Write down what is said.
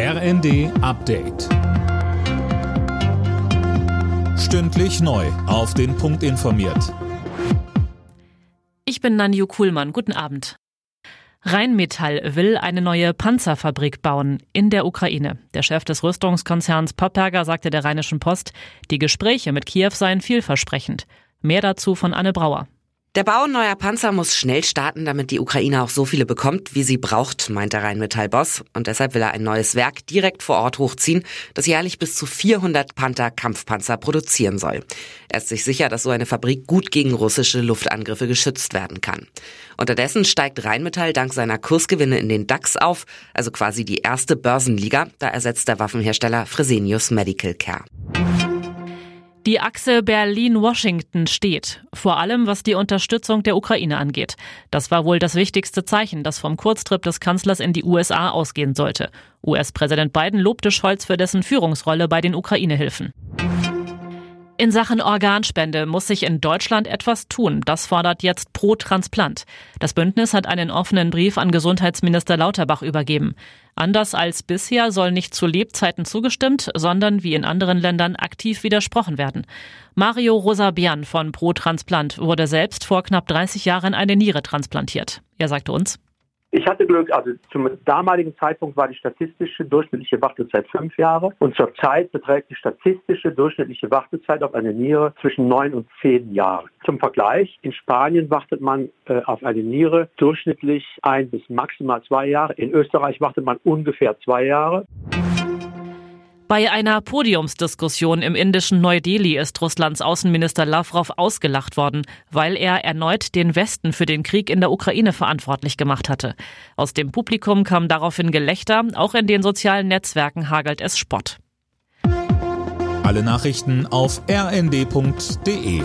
RND Update. Stündlich neu. Auf den Punkt informiert. Ich bin Nanju Kuhlmann. Guten Abend. Rheinmetall will eine neue Panzerfabrik bauen in der Ukraine. Der Chef des Rüstungskonzerns Popperger sagte der Rheinischen Post, die Gespräche mit Kiew seien vielversprechend. Mehr dazu von Anne Brauer. Der Bau neuer Panzer muss schnell starten, damit die Ukraine auch so viele bekommt, wie sie braucht, meint der Rheinmetall-Boss. Und deshalb will er ein neues Werk direkt vor Ort hochziehen, das jährlich bis zu 400 Panther-Kampfpanzer produzieren soll. Er ist sich sicher, dass so eine Fabrik gut gegen russische Luftangriffe geschützt werden kann. Unterdessen steigt Rheinmetall dank seiner Kursgewinne in den DAX auf, also quasi die erste Börsenliga. Da ersetzt der Waffenhersteller Fresenius Medical Care. Die Achse Berlin-Washington steht, vor allem was die Unterstützung der Ukraine angeht. Das war wohl das wichtigste Zeichen, das vom Kurztrip des Kanzlers in die USA ausgehen sollte. US-Präsident Biden lobte Scholz für dessen Führungsrolle bei den Ukraine-Hilfen. In Sachen Organspende muss sich in Deutschland etwas tun. Das fordert jetzt Pro Transplant. Das Bündnis hat einen offenen Brief an Gesundheitsminister Lauterbach übergeben. Anders als bisher soll nicht zu Lebzeiten zugestimmt, sondern wie in anderen Ländern aktiv widersprochen werden. Mario Rosabian von Pro Transplant wurde selbst vor knapp 30 Jahren eine Niere transplantiert. Er sagte uns, ich hatte Glück, also zum damaligen Zeitpunkt war die statistische durchschnittliche Wartezeit fünf Jahre und zurzeit beträgt die statistische durchschnittliche Wartezeit auf eine Niere zwischen neun und zehn Jahren. Zum Vergleich, in Spanien wartet man äh, auf eine Niere durchschnittlich ein bis maximal zwei Jahre. In Österreich wartet man ungefähr zwei Jahre. Bei einer Podiumsdiskussion im indischen Neu-Delhi ist Russlands Außenminister Lavrov ausgelacht worden, weil er erneut den Westen für den Krieg in der Ukraine verantwortlich gemacht hatte. Aus dem Publikum kam daraufhin Gelächter, auch in den sozialen Netzwerken hagelt es Spott. Alle Nachrichten auf rnd.de